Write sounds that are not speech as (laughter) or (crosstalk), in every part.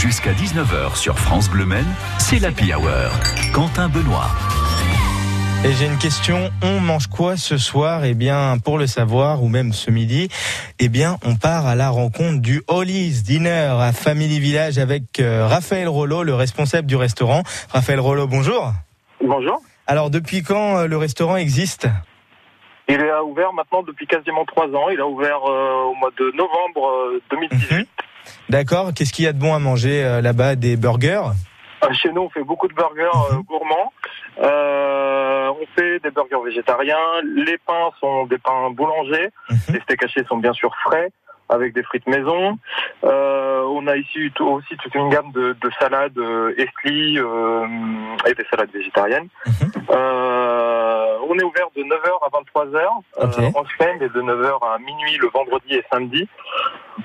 Jusqu'à 19h sur France Bleu Men, c'est l'Happy Hour. Quentin Benoît. Et j'ai une question, on mange quoi ce soir? Eh bien, pour le savoir, ou même ce midi, eh bien, on part à la rencontre du Holly's Dinner à Family Village avec euh, Raphaël Rollo, le responsable du restaurant. Raphaël Rollo, bonjour. Bonjour. Alors, depuis quand euh, le restaurant existe? Il est ouvert maintenant depuis quasiment trois ans. Il a ouvert euh, au mois de novembre euh, 2018. Mhm. D'accord, qu'est-ce qu'il y a de bon à manger euh, là-bas Des burgers? Euh, Chez nous, on fait beaucoup de burgers euh, Mhm. gourmands. Euh, on fait des burgers végétariens. Les pains sont des pains boulangers. Mhm. Les steaks hachés sont bien sûr frais avec des frites maison. Euh, on a ici tout- aussi toute une gamme de, de salades euh, Esli euh, et des salades végétariennes. Mhm. Euh, on est ouvert de 9h à 23h Ok. euh, en semaine et de 9h à minuit le vendredi et samedi.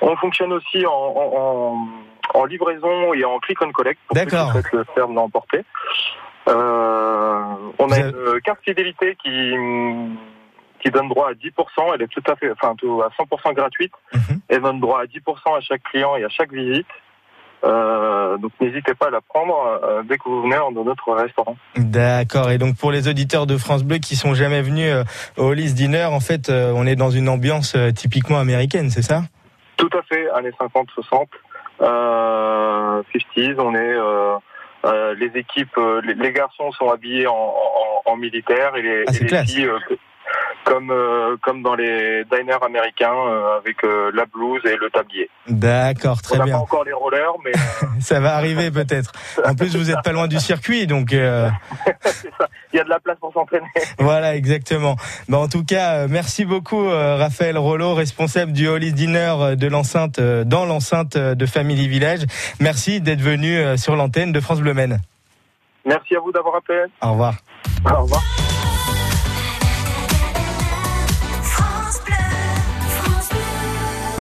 On fonctionne aussi en, en, en- en livraison et en click and collect pour ceux qui D'accord. souhaitent le faire de l'emporter. Euh, on a une carte fidélité qui qui donne droit à 10%, elle est tout à fait, enfin tout à 100% gratuite. Mhm. Elle donne droit à 10% à chaque client et à chaque visite. Euh, donc n'hésitez pas à la prendre euh, dès que vous venez dans notre restaurant. D'accord, et donc pour les auditeurs de France Bleu qui sont jamais venus euh, au Holly's Dinner, en fait, on est dans une ambiance typiquement américaine, c'est ça? Tout à fait, années 50, 60, euh, 50s, on est les équipes, les, les garçons sont habillés en, en, en militaire et les, Ah, et c'est les filles comme euh, comme dans les diners américains euh, avec euh, la blouse et le tablier. D'accord, on très n'a pas bien. encore les mais euh, (laughs) Ça va arriver (laughs) peut-être. En plus, vous êtes pas loin du circuit, donc euh, (laughs) ça. Il y a de la place pour s'entraîner. voilà, exactement. Bah, en tout cas, euh, merci beaucoup, Raphaël Rollo, responsable du Holly's Dinner de l'enceinte, dans l'enceinte de Family Village. Merci d'être venu sur l'antenne de France Bleu Men. Merci à vous d'avoir appelé. Au revoir. Au revoir.